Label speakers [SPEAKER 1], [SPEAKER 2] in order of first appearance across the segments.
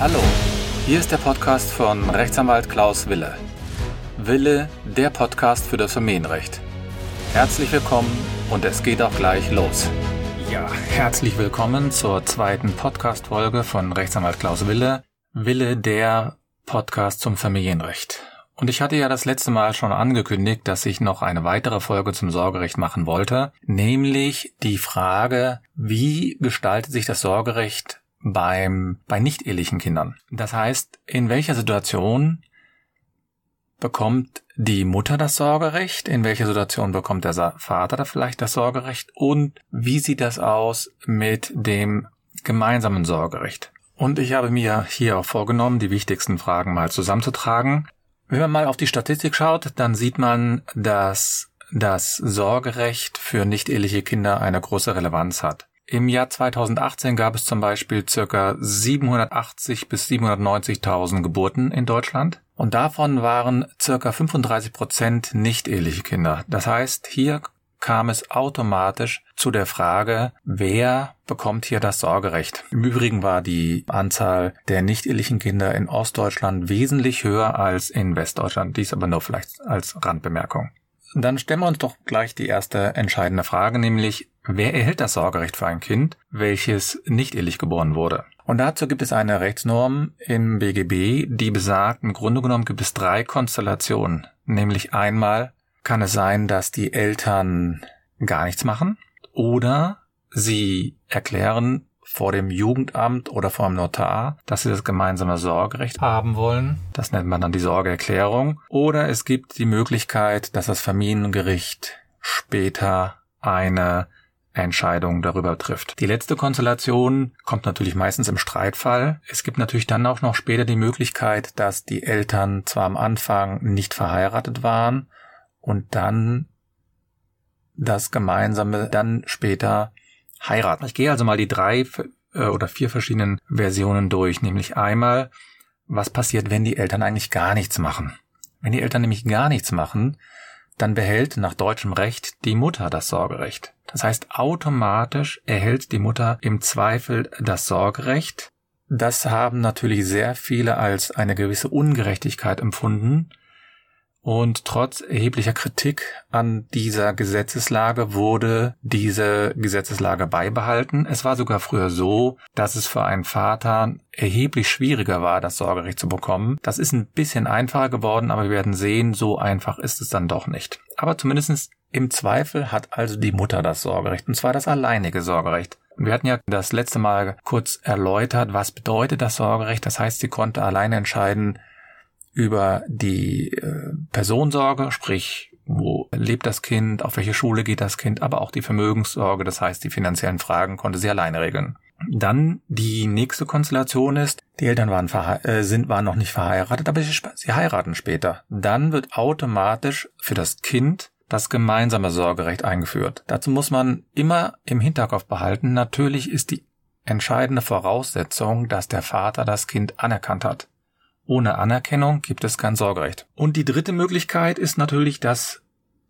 [SPEAKER 1] Hallo, hier ist der Podcast von Rechtsanwalt Klaus Wille. Wille, der Podcast für das Familienrecht. Herzlich willkommen und es geht auch gleich los. Ja, herzlich willkommen zur zweiten Podcast-Folge von Rechtsanwalt Klaus Wille. Wille, der Podcast zum Familienrecht. Und ich hatte ja das letzte Mal schon angekündigt, dass ich noch eine weitere Folge zum Sorgerecht machen wollte, nämlich die Frage, wie gestaltet sich das Sorgerecht beim, bei nicht-ehelichen Kindern. Das heißt, in welcher Situation bekommt die Mutter das Sorgerecht? In welcher Situation bekommt der Vater da vielleicht das Sorgerecht? Und wie sieht das aus mit dem gemeinsamen Sorgerecht? Und ich habe mir hier auch vorgenommen, die wichtigsten Fragen mal zusammenzutragen. Wenn man mal auf die Statistik schaut, dann sieht man, dass das Sorgerecht für nicht-eheliche Kinder eine große Relevanz hat. Im Jahr 2018 gab es zum Beispiel circa 780 bis 790.000 Geburten in Deutschland und davon waren circa 35 Prozent nicht-eheliche Kinder. Das heißt, hier kam es automatisch zu der Frage, wer bekommt hier das Sorgerecht. Im Übrigen war die Anzahl der nicht-ehelichen Kinder in Ostdeutschland wesentlich höher als in Westdeutschland. Dies aber nur vielleicht als Randbemerkung. Dann stellen wir uns doch gleich die erste entscheidende Frage, nämlich wer erhält das Sorgerecht für ein Kind, welches nicht ehelich geboren wurde? Und dazu gibt es eine Rechtsnorm im BGB, die besagt, im Grunde genommen gibt es drei Konstellationen. Nämlich einmal kann es sein, dass die Eltern gar nichts machen oder sie erklären vor dem Jugendamt oder vor dem Notar, dass sie das gemeinsame Sorgerecht haben wollen. Das nennt man dann die Sorgeerklärung. Oder es gibt die Möglichkeit, dass das Familiengericht später eine Entscheidung darüber trifft. Die letzte Konstellation kommt natürlich meistens im Streitfall. Es gibt natürlich dann auch noch später die Möglichkeit, dass die Eltern zwar am Anfang nicht verheiratet waren und dann das Gemeinsame dann später heiraten. Ich gehe also mal die drei äh, oder vier verschiedenen Versionen durch, nämlich einmal, was passiert, wenn die Eltern eigentlich gar nichts machen. Wenn die Eltern nämlich gar nichts machen, dann behält nach deutschem Recht die Mutter das Sorgerecht. Das heißt, automatisch erhält die Mutter im Zweifel das Sorgerecht. Das haben natürlich sehr viele als eine gewisse Ungerechtigkeit empfunden, und trotz erheblicher Kritik an dieser Gesetzeslage wurde diese Gesetzeslage beibehalten. Es war sogar früher so, dass es für einen Vater erheblich schwieriger war, das Sorgerecht zu bekommen. Das ist ein bisschen einfacher geworden, aber wir werden sehen, so einfach ist es dann doch nicht. Aber zumindest im Zweifel hat also die Mutter das Sorgerecht, und zwar das alleinige Sorgerecht. Wir hatten ja das letzte Mal kurz erläutert, was bedeutet das Sorgerecht. Das heißt, sie konnte alleine entscheiden, über die äh, Personensorge, sprich, wo lebt das Kind, auf welche Schule geht das Kind, aber auch die Vermögenssorge, das heißt, die finanziellen Fragen konnte sie alleine regeln. Dann die nächste Konstellation ist, die Eltern waren, äh, sind, waren noch nicht verheiratet, aber sie, sie heiraten später. Dann wird automatisch für das Kind das gemeinsame Sorgerecht eingeführt. Dazu muss man immer im Hinterkopf behalten, natürlich ist die entscheidende Voraussetzung, dass der Vater das Kind anerkannt hat. Ohne Anerkennung gibt es kein Sorgerecht. Und die dritte Möglichkeit ist natürlich, dass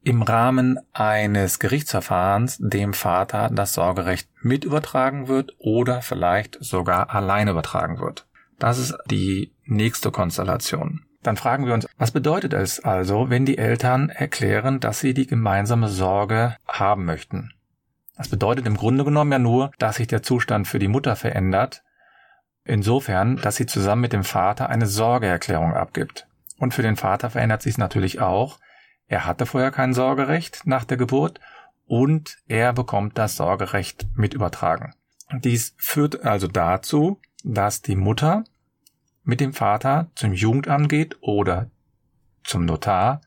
[SPEAKER 1] im Rahmen eines Gerichtsverfahrens dem Vater das Sorgerecht mit übertragen wird oder vielleicht sogar allein übertragen wird. Das ist die nächste Konstellation. Dann fragen wir uns, was bedeutet es also, wenn die Eltern erklären, dass sie die gemeinsame Sorge haben möchten? Das bedeutet im Grunde genommen ja nur, dass sich der Zustand für die Mutter verändert, Insofern, dass sie zusammen mit dem Vater eine Sorgeerklärung abgibt. Und für den Vater verändert sich natürlich auch. Er hatte vorher kein Sorgerecht nach der Geburt und er bekommt das Sorgerecht mit übertragen. Dies führt also dazu, dass die Mutter mit dem Vater zum Jugendamt geht oder zum Notar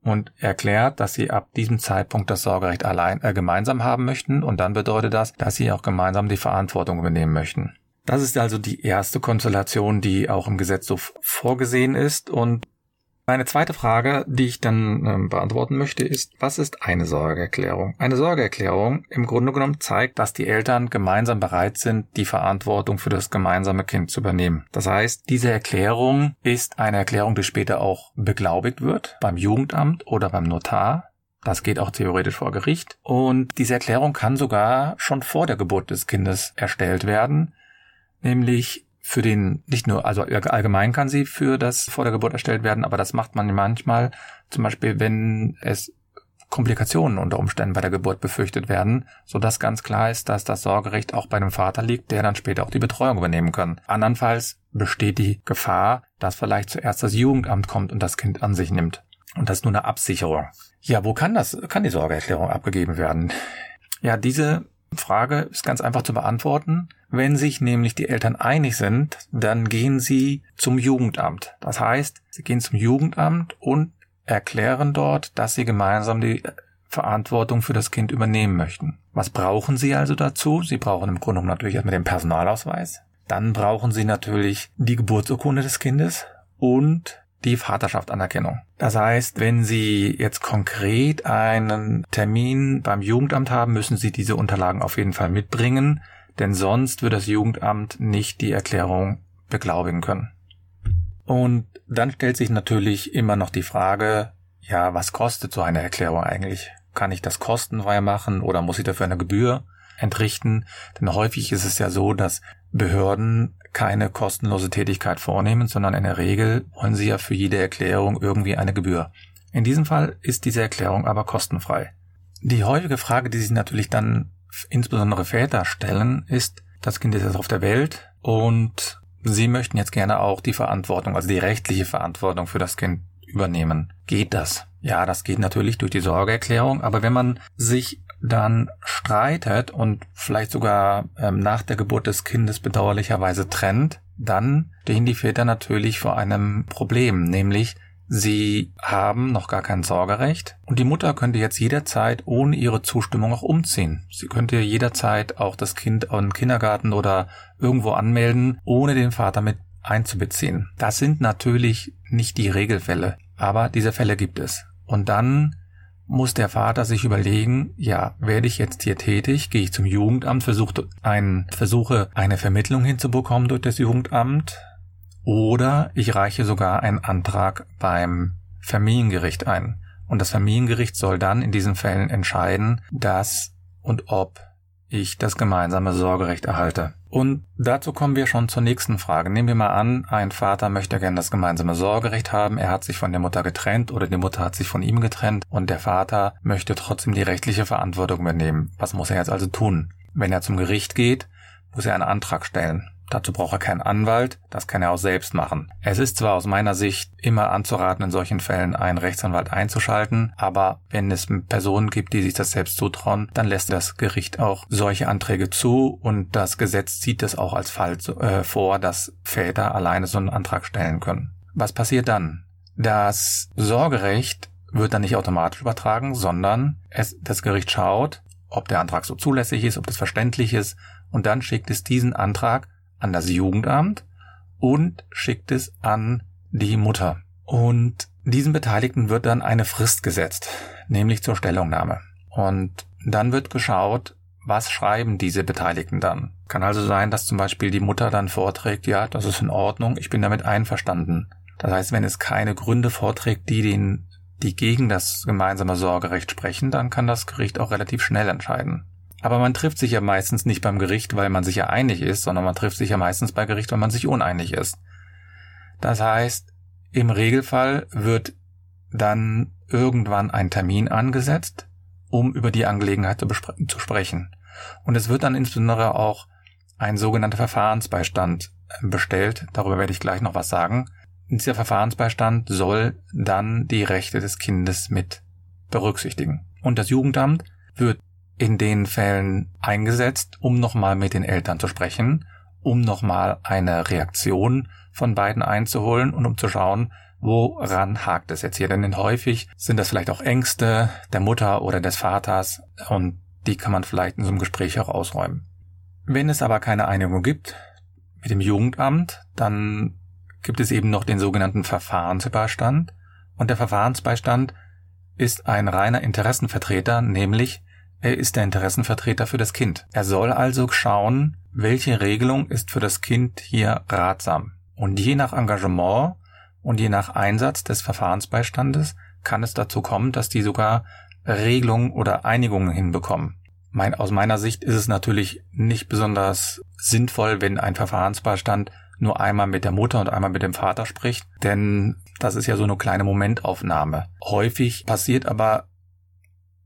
[SPEAKER 1] und erklärt, dass sie ab diesem Zeitpunkt das Sorgerecht allein äh, gemeinsam haben möchten und dann bedeutet das, dass sie auch gemeinsam die Verantwortung übernehmen möchten. Das ist also die erste Konstellation, die auch im Gesetz so vorgesehen ist. Und eine zweite Frage, die ich dann äh, beantworten möchte, ist, was ist eine Sorgeerklärung? Eine Sorgeerklärung im Grunde genommen zeigt, dass die Eltern gemeinsam bereit sind, die Verantwortung für das gemeinsame Kind zu übernehmen. Das heißt, diese Erklärung ist eine Erklärung, die später auch beglaubigt wird beim Jugendamt oder beim Notar. Das geht auch theoretisch vor Gericht. Und diese Erklärung kann sogar schon vor der Geburt des Kindes erstellt werden nämlich für den, nicht nur, also allgemein kann sie für das vor der Geburt erstellt werden, aber das macht man manchmal, zum Beispiel, wenn es Komplikationen unter Umständen bei der Geburt befürchtet werden, so dass ganz klar ist, dass das Sorgerecht auch bei dem Vater liegt, der dann später auch die Betreuung übernehmen kann. Andernfalls besteht die Gefahr, dass vielleicht zuerst das Jugendamt kommt und das Kind an sich nimmt. Und das ist nur eine Absicherung. Ja, wo kann das, kann die Sorgeerklärung abgegeben werden? Ja, diese Frage ist ganz einfach zu beantworten. Wenn sich nämlich die Eltern einig sind, dann gehen sie zum Jugendamt. Das heißt, sie gehen zum Jugendamt und erklären dort, dass sie gemeinsam die Verantwortung für das Kind übernehmen möchten. Was brauchen sie also dazu? Sie brauchen im Grunde genommen natürlich erstmal den Personalausweis. Dann brauchen sie natürlich die Geburtsurkunde des Kindes und die Vaterschaftsanerkennung. Das heißt, wenn Sie jetzt konkret einen Termin beim Jugendamt haben, müssen Sie diese Unterlagen auf jeden Fall mitbringen, denn sonst wird das Jugendamt nicht die Erklärung beglaubigen können. Und dann stellt sich natürlich immer noch die Frage, ja, was kostet so eine Erklärung eigentlich? Kann ich das kostenfrei machen oder muss ich dafür eine Gebühr entrichten? Denn häufig ist es ja so, dass Behörden keine kostenlose Tätigkeit vornehmen, sondern in der Regel wollen sie ja für jede Erklärung irgendwie eine Gebühr. In diesem Fall ist diese Erklärung aber kostenfrei. Die häufige Frage, die sich natürlich dann insbesondere Väter stellen, ist, das Kind ist jetzt auf der Welt und sie möchten jetzt gerne auch die Verantwortung, also die rechtliche Verantwortung für das Kind übernehmen. Geht das? Ja, das geht natürlich durch die Sorgeerklärung, aber wenn man sich dann streitet und vielleicht sogar ähm, nach der Geburt des Kindes bedauerlicherweise trennt, dann stehen die Väter natürlich vor einem Problem, nämlich sie haben noch gar kein Sorgerecht und die Mutter könnte jetzt jederzeit ohne ihre Zustimmung auch umziehen. Sie könnte jederzeit auch das Kind den Kindergarten oder irgendwo anmelden, ohne den Vater mit einzubeziehen. Das sind natürlich nicht die Regelfälle, aber diese Fälle gibt es. Und dann muss der Vater sich überlegen, ja, werde ich jetzt hier tätig, gehe ich zum Jugendamt, versuche, ein, versuche eine Vermittlung hinzubekommen durch das Jugendamt? Oder ich reiche sogar einen Antrag beim Familiengericht ein. Und das Familiengericht soll dann in diesen Fällen entscheiden, dass und ob ich das gemeinsame Sorgerecht erhalte. Und dazu kommen wir schon zur nächsten Frage. Nehmen wir mal an, ein Vater möchte gerne das gemeinsame Sorgerecht haben, er hat sich von der Mutter getrennt oder die Mutter hat sich von ihm getrennt und der Vater möchte trotzdem die rechtliche Verantwortung übernehmen. Was muss er jetzt also tun? Wenn er zum Gericht geht, muss er einen Antrag stellen. Dazu braucht er keinen Anwalt, das kann er auch selbst machen. Es ist zwar aus meiner Sicht immer anzuraten, in solchen Fällen einen Rechtsanwalt einzuschalten, aber wenn es Personen gibt, die sich das selbst zutrauen, dann lässt das Gericht auch solche Anträge zu und das Gesetz sieht es auch als Fall äh, vor, dass Väter alleine so einen Antrag stellen können. Was passiert dann? Das Sorgerecht wird dann nicht automatisch übertragen, sondern es, das Gericht schaut, ob der Antrag so zulässig ist, ob das verständlich ist, und dann schickt es diesen Antrag an das Jugendamt und schickt es an die Mutter. Und diesen Beteiligten wird dann eine Frist gesetzt, nämlich zur Stellungnahme. Und dann wird geschaut, was schreiben diese Beteiligten dann. Kann also sein, dass zum Beispiel die Mutter dann vorträgt, ja, das ist in Ordnung, ich bin damit einverstanden. Das heißt, wenn es keine Gründe vorträgt, die den, die gegen das gemeinsame Sorgerecht sprechen, dann kann das Gericht auch relativ schnell entscheiden. Aber man trifft sich ja meistens nicht beim Gericht, weil man sich ja einig ist, sondern man trifft sich ja meistens bei Gericht, weil man sich uneinig ist. Das heißt, im Regelfall wird dann irgendwann ein Termin angesetzt, um über die Angelegenheit zu, zu sprechen. Und es wird dann insbesondere auch ein sogenannter Verfahrensbeistand äh, bestellt. Darüber werde ich gleich noch was sagen. Dieser Verfahrensbeistand soll dann die Rechte des Kindes mit berücksichtigen. Und das Jugendamt wird in den Fällen eingesetzt, um nochmal mit den Eltern zu sprechen, um nochmal eine Reaktion von beiden einzuholen und um zu schauen, woran hakt es jetzt hier? Denn häufig sind das vielleicht auch Ängste der Mutter oder des Vaters und die kann man vielleicht in so einem Gespräch auch ausräumen. Wenn es aber keine Einigung gibt mit dem Jugendamt, dann gibt es eben noch den sogenannten Verfahrensbeistand und der Verfahrensbeistand ist ein reiner Interessenvertreter, nämlich er ist der Interessenvertreter für das Kind. Er soll also schauen, welche Regelung ist für das Kind hier ratsam. Und je nach Engagement und je nach Einsatz des Verfahrensbeistandes kann es dazu kommen, dass die sogar Regelungen oder Einigungen hinbekommen. Mein, aus meiner Sicht ist es natürlich nicht besonders sinnvoll, wenn ein Verfahrensbeistand nur einmal mit der Mutter und einmal mit dem Vater spricht, denn das ist ja so eine kleine Momentaufnahme. Häufig passiert aber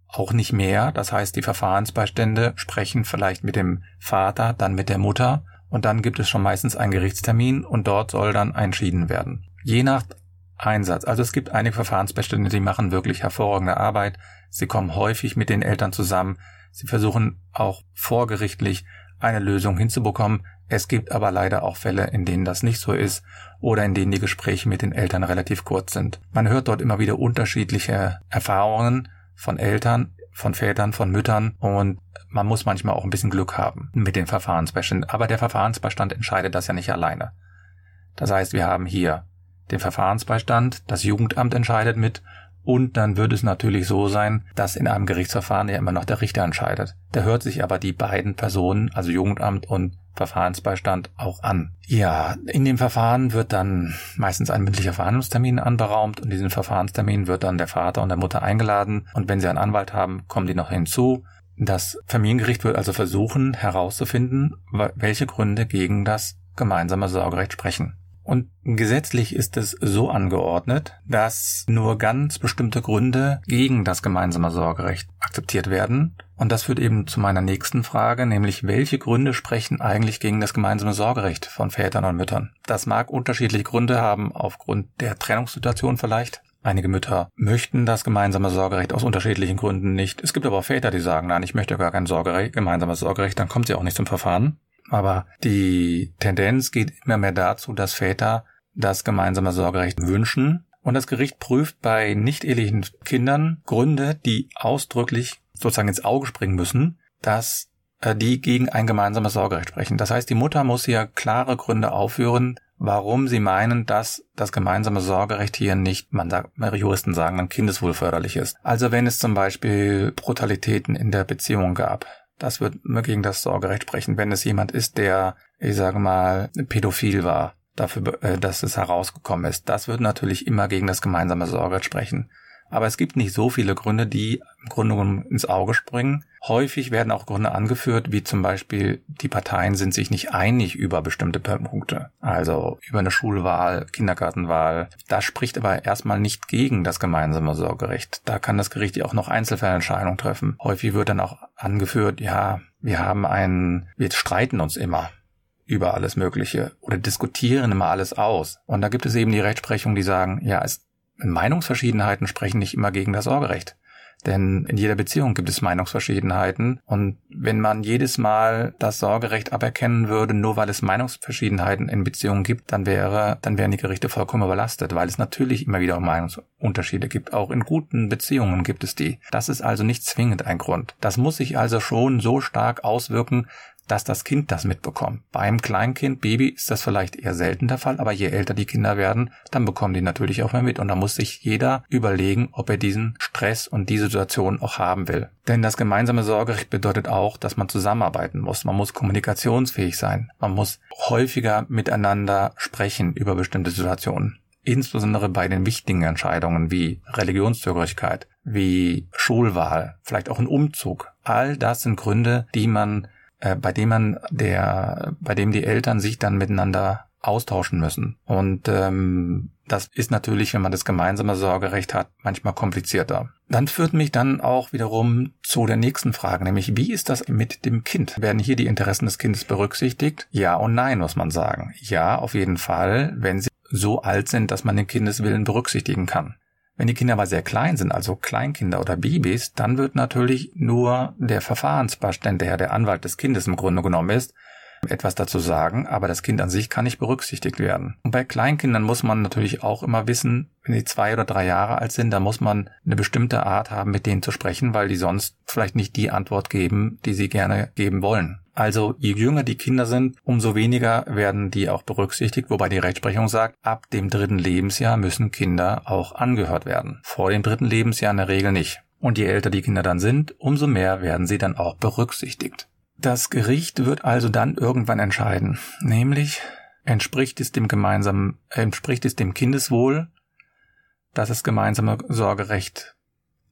[SPEAKER 1] auch nicht mehr. Das heißt, die Verfahrensbeistände sprechen vielleicht mit dem Vater, dann mit der Mutter und dann gibt es schon meistens einen Gerichtstermin und dort soll dann entschieden werden. Je nach Einsatz. Also es gibt einige Verfahrensbestände, die machen wirklich hervorragende Arbeit. Sie kommen häufig mit den Eltern zusammen. Sie versuchen auch vorgerichtlich eine Lösung hinzubekommen. Es gibt aber leider auch Fälle, in denen das nicht so ist oder in denen die Gespräche mit den Eltern relativ kurz sind. Man hört dort immer wieder unterschiedliche Erfahrungen von Eltern, von Vätern, von Müttern und man muss manchmal auch ein bisschen Glück haben mit den Verfahrensbeständen. Aber der Verfahrensbestand entscheidet das ja nicht alleine. Das heißt, wir haben hier den Verfahrensbeistand, das Jugendamt entscheidet mit und dann wird es natürlich so sein, dass in einem Gerichtsverfahren ja immer noch der Richter entscheidet. Der hört sich aber die beiden Personen, also Jugendamt und Verfahrensbeistand, auch an. Ja, in dem Verfahren wird dann meistens ein mündlicher Verhandlungstermin anberaumt und diesen Verfahrenstermin wird dann der Vater und der Mutter eingeladen und wenn sie einen Anwalt haben, kommen die noch hinzu. Das Familiengericht wird also versuchen herauszufinden, welche Gründe gegen das gemeinsame Sorgerecht sprechen. Und gesetzlich ist es so angeordnet, dass nur ganz bestimmte Gründe gegen das gemeinsame Sorgerecht akzeptiert werden. Und das führt eben zu meiner nächsten Frage, nämlich welche Gründe sprechen eigentlich gegen das gemeinsame Sorgerecht von Vätern und Müttern? Das mag unterschiedliche Gründe haben, aufgrund der Trennungssituation vielleicht. Einige Mütter möchten das gemeinsame Sorgerecht aus unterschiedlichen Gründen nicht. Es gibt aber auch Väter, die sagen, nein, ich möchte gar kein Sorgerecht, gemeinsames Sorgerecht, dann kommt sie auch nicht zum Verfahren. Aber die Tendenz geht immer mehr dazu, dass Väter das gemeinsame Sorgerecht wünschen. Und das Gericht prüft bei nicht-ehelichen Kindern Gründe, die ausdrücklich sozusagen ins Auge springen müssen, dass äh, die gegen ein gemeinsames Sorgerecht sprechen. Das heißt, die Mutter muss hier klare Gründe aufführen, warum sie meinen, dass das gemeinsame Sorgerecht hier nicht, man sagt, Juristen sagen, dann kindeswohlförderlich ist. Also wenn es zum Beispiel Brutalitäten in der Beziehung gab, das wird gegen das Sorgerecht sprechen, wenn es jemand ist, der, ich sage mal, pädophil war, dafür, äh, dass es herausgekommen ist. Das wird natürlich immer gegen das gemeinsame Sorgerecht sprechen. Aber es gibt nicht so viele Gründe, die im Grunde genommen ins Auge springen. Häufig werden auch Gründe angeführt, wie zum Beispiel, die Parteien sind sich nicht einig über bestimmte Punkte. Also über eine Schulwahl, Kindergartenwahl. Das spricht aber erstmal nicht gegen das gemeinsame Sorgerecht. Da kann das Gericht ja auch noch Einzelfallentscheidungen treffen. Häufig wird dann auch angeführt, ja, wir haben einen, wir streiten uns immer über alles Mögliche oder diskutieren immer alles aus. Und da gibt es eben die Rechtsprechung, die sagen, ja, es Meinungsverschiedenheiten sprechen nicht immer gegen das Sorgerecht. Denn in jeder Beziehung gibt es Meinungsverschiedenheiten. Und wenn man jedes Mal das Sorgerecht aberkennen würde, nur weil es Meinungsverschiedenheiten in Beziehungen gibt, dann wäre, dann wären die Gerichte vollkommen überlastet, weil es natürlich immer wieder Meinungsunterschiede gibt. Auch in guten Beziehungen gibt es die. Das ist also nicht zwingend ein Grund. Das muss sich also schon so stark auswirken, dass das Kind das mitbekommt. Beim Kleinkind, Baby ist das vielleicht eher selten der Fall, aber je älter die Kinder werden, dann bekommen die natürlich auch mehr mit und da muss sich jeder überlegen, ob er diesen Stress und diese Situation auch haben will. Denn das gemeinsame Sorgerecht bedeutet auch, dass man zusammenarbeiten muss. Man muss kommunikationsfähig sein. Man muss häufiger miteinander sprechen über bestimmte Situationen insbesondere bei den wichtigen Entscheidungen wie Religionszugehörigkeit, wie Schulwahl, vielleicht auch ein Umzug. All das sind Gründe, die man äh, bei dem man der, bei dem die Eltern sich dann miteinander austauschen müssen. Und ähm, das ist natürlich, wenn man das gemeinsame Sorgerecht hat, manchmal komplizierter. Dann führt mich dann auch wiederum zu der nächsten Frage, nämlich wie ist das mit dem Kind? Werden hier die Interessen des Kindes berücksichtigt? Ja und nein, muss man sagen. Ja, auf jeden Fall, wenn sie so alt sind, dass man den Kindeswillen berücksichtigen kann. Wenn die Kinder aber sehr klein sind, also Kleinkinder oder Babys, dann wird natürlich nur der Verfahrensbestand, der der Anwalt des Kindes im Grunde genommen ist, etwas dazu sagen, aber das Kind an sich kann nicht berücksichtigt werden. Und bei Kleinkindern muss man natürlich auch immer wissen, wenn die zwei oder drei Jahre alt sind, da muss man eine bestimmte Art haben, mit denen zu sprechen, weil die sonst vielleicht nicht die Antwort geben, die sie gerne geben wollen. Also je jünger die Kinder sind, umso weniger werden die auch berücksichtigt, wobei die Rechtsprechung sagt, ab dem dritten Lebensjahr müssen Kinder auch angehört werden. Vor dem dritten Lebensjahr in der Regel nicht. Und je älter die Kinder dann sind, umso mehr werden sie dann auch berücksichtigt. Das Gericht wird also dann irgendwann entscheiden, nämlich entspricht es dem gemeinsamen, entspricht es dem Kindeswohl, dass das gemeinsame Sorgerecht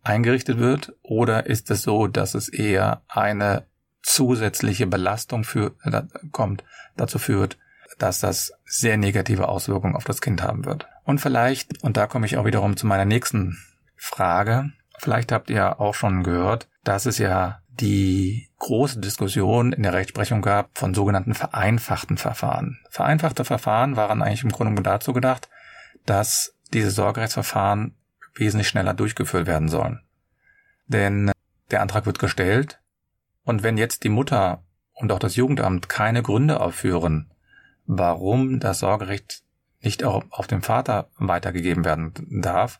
[SPEAKER 1] eingerichtet wird, oder ist es so, dass es eher eine zusätzliche Belastung für, äh, kommt, dazu führt, dass das sehr negative Auswirkungen auf das Kind haben wird. Und vielleicht, und da komme ich auch wiederum zu meiner nächsten Frage, vielleicht habt ihr auch schon gehört, dass es ja die große Diskussion in der Rechtsprechung gab von sogenannten vereinfachten Verfahren. Vereinfachte Verfahren waren eigentlich im Grunde dazu gedacht, dass diese Sorgerechtsverfahren wesentlich schneller durchgeführt werden sollen. Denn der Antrag wird gestellt und wenn jetzt die Mutter und auch das Jugendamt keine Gründe aufführen, warum das Sorgerecht nicht auch auf den Vater weitergegeben werden darf,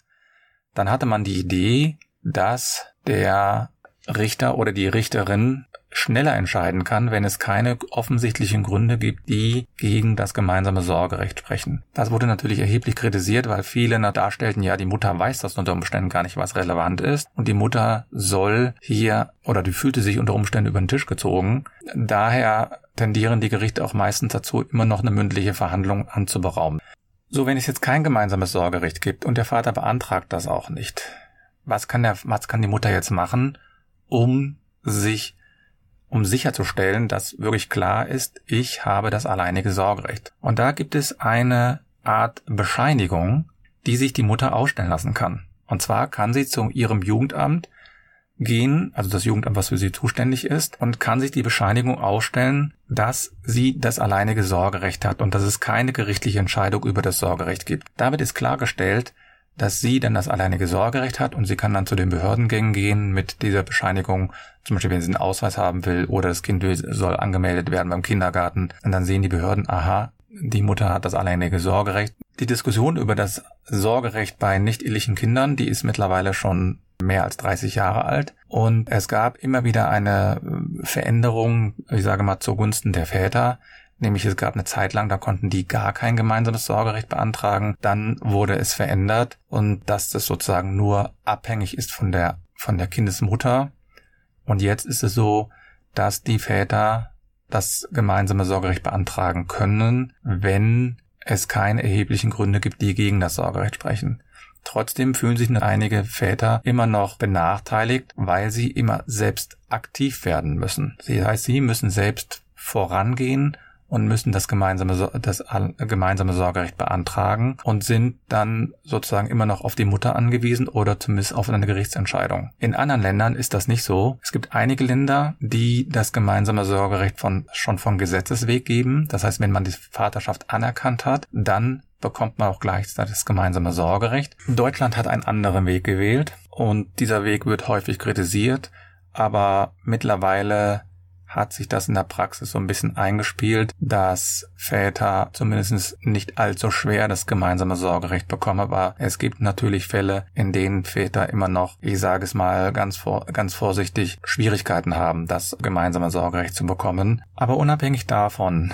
[SPEAKER 1] dann hatte man die Idee, dass der Richter oder die Richterin schneller entscheiden kann, wenn es keine offensichtlichen Gründe gibt, die gegen das gemeinsame Sorgerecht sprechen. Das wurde natürlich erheblich kritisiert, weil viele darstellten, ja, die Mutter weiß das unter Umständen gar nicht, was relevant ist und die Mutter soll hier oder die fühlte sich unter Umständen über den Tisch gezogen. Daher tendieren die Gerichte auch meistens dazu, immer noch eine mündliche Verhandlung anzuberaumen. So, wenn es jetzt kein gemeinsames Sorgerecht gibt und der Vater beantragt das auch nicht, was kann der, was kann die Mutter jetzt machen, um sich um sicherzustellen, dass wirklich klar ist, ich habe das alleinige Sorgerecht. Und da gibt es eine Art Bescheinigung, die sich die Mutter ausstellen lassen kann. Und zwar kann sie zu ihrem Jugendamt gehen, also das Jugendamt, was für sie zuständig ist, und kann sich die Bescheinigung ausstellen, dass sie das alleinige Sorgerecht hat und dass es keine gerichtliche Entscheidung über das Sorgerecht gibt. Damit ist klargestellt, dass sie dann das alleinige Sorgerecht hat und sie kann dann zu den Behördengängen gehen mit dieser Bescheinigung, zum Beispiel wenn sie einen Ausweis haben will oder das Kind soll angemeldet werden beim Kindergarten. Und dann sehen die Behörden, aha, die Mutter hat das alleinige Sorgerecht. Die Diskussion über das Sorgerecht bei nicht-ehelichen Kindern, die ist mittlerweile schon mehr als 30 Jahre alt. Und es gab immer wieder eine Veränderung, ich sage mal zugunsten der Väter, Nämlich es gab eine Zeit lang, da konnten die gar kein gemeinsames Sorgerecht beantragen. Dann wurde es verändert und dass das sozusagen nur abhängig ist von der, von der Kindesmutter. Und jetzt ist es so, dass die Väter das gemeinsame Sorgerecht beantragen können, wenn es keine erheblichen Gründe gibt, die gegen das Sorgerecht sprechen. Trotzdem fühlen sich einige Väter immer noch benachteiligt, weil sie immer selbst aktiv werden müssen. Das heißt, sie müssen selbst vorangehen und müssen das gemeinsame, das gemeinsame Sorgerecht beantragen und sind dann sozusagen immer noch auf die Mutter angewiesen oder zumindest auf eine Gerichtsentscheidung. In anderen Ländern ist das nicht so. Es gibt einige Länder, die das gemeinsame Sorgerecht von, schon von Gesetzesweg geben. Das heißt, wenn man die Vaterschaft anerkannt hat, dann bekommt man auch gleichzeitig das gemeinsame Sorgerecht. Deutschland hat einen anderen Weg gewählt und dieser Weg wird häufig kritisiert, aber mittlerweile hat sich das in der Praxis so ein bisschen eingespielt, dass Väter zumindest nicht allzu schwer das gemeinsame Sorgerecht bekommen. Aber es gibt natürlich Fälle, in denen Väter immer noch, ich sage es mal ganz, vor, ganz vorsichtig, Schwierigkeiten haben, das gemeinsame Sorgerecht zu bekommen. Aber unabhängig davon,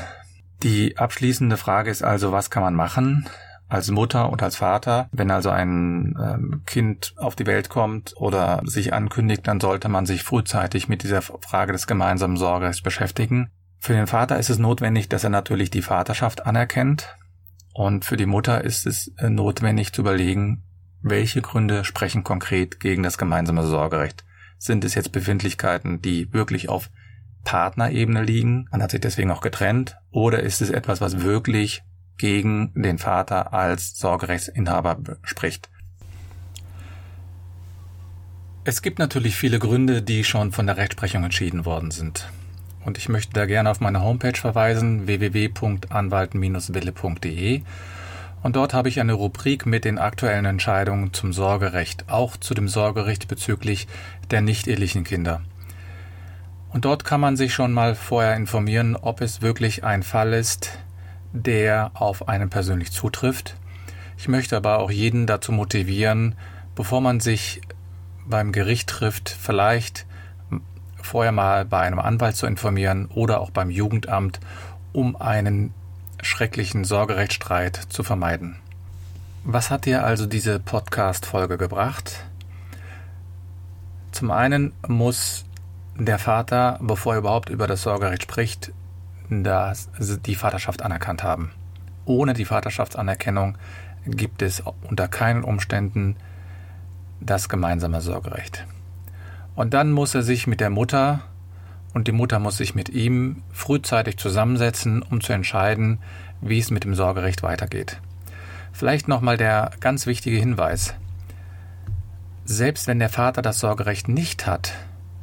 [SPEAKER 1] die abschließende Frage ist also, was kann man machen? Als Mutter und als Vater. Wenn also ein ähm, Kind auf die Welt kommt oder sich ankündigt, dann sollte man sich frühzeitig mit dieser Frage des gemeinsamen Sorges beschäftigen. Für den Vater ist es notwendig, dass er natürlich die Vaterschaft anerkennt. Und für die Mutter ist es äh, notwendig zu überlegen, welche Gründe sprechen konkret gegen das gemeinsame Sorgerecht. Sind es jetzt Befindlichkeiten, die wirklich auf Partnerebene liegen? Man hat sich deswegen auch getrennt. Oder ist es etwas, was wirklich gegen den Vater als Sorgerechtsinhaber spricht. Es gibt natürlich viele Gründe, die schon von der Rechtsprechung entschieden worden sind. Und ich möchte da gerne auf meine Homepage verweisen, www.anwalten-wille.de. Und dort habe ich eine Rubrik mit den aktuellen Entscheidungen zum Sorgerecht, auch zu dem Sorgerecht bezüglich der nicht-ehelichen Kinder. Und dort kann man sich schon mal vorher informieren, ob es wirklich ein Fall ist, der auf einen persönlich zutrifft. Ich möchte aber auch jeden dazu motivieren, bevor man sich beim Gericht trifft, vielleicht vorher mal bei einem Anwalt zu informieren oder auch beim Jugendamt, um einen schrecklichen Sorgerechtsstreit zu vermeiden. Was hat dir also diese Podcast-Folge gebracht? Zum einen muss der Vater, bevor er überhaupt über das Sorgerecht spricht, dass sie die Vaterschaft anerkannt haben. Ohne die Vaterschaftsanerkennung gibt es unter keinen Umständen das gemeinsame Sorgerecht. Und dann muss er sich mit der Mutter und die Mutter muss sich mit ihm frühzeitig zusammensetzen, um zu entscheiden, wie es mit dem Sorgerecht weitergeht. Vielleicht nochmal der ganz wichtige Hinweis. Selbst wenn der Vater das Sorgerecht nicht hat,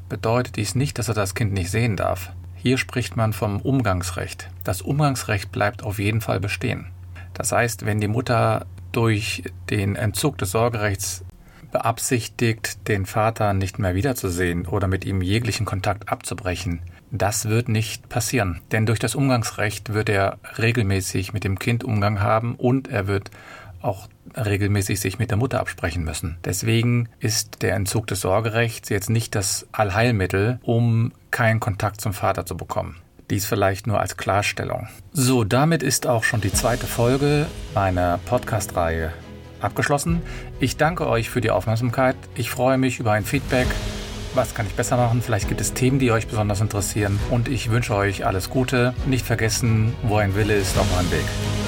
[SPEAKER 1] bedeutet dies nicht, dass er das Kind nicht sehen darf. Hier spricht man vom Umgangsrecht. Das Umgangsrecht bleibt auf jeden Fall bestehen. Das heißt, wenn die Mutter durch den Entzug des Sorgerechts beabsichtigt, den Vater nicht mehr wiederzusehen oder mit ihm jeglichen Kontakt abzubrechen, das wird nicht passieren. Denn durch das Umgangsrecht wird er regelmäßig mit dem Kind Umgang haben und er wird auch regelmäßig sich mit der Mutter absprechen müssen. Deswegen ist der Entzug des Sorgerechts jetzt nicht das Allheilmittel, um keinen Kontakt zum Vater zu bekommen. Dies vielleicht nur als Klarstellung. So, damit ist auch schon die zweite Folge meiner Podcast-Reihe abgeschlossen. Ich danke euch für die Aufmerksamkeit. Ich freue mich über ein Feedback. Was kann ich besser machen? Vielleicht gibt es Themen, die euch besonders interessieren. Und ich wünsche euch alles Gute. Nicht vergessen, wo ein Wille ist, auch ein Weg.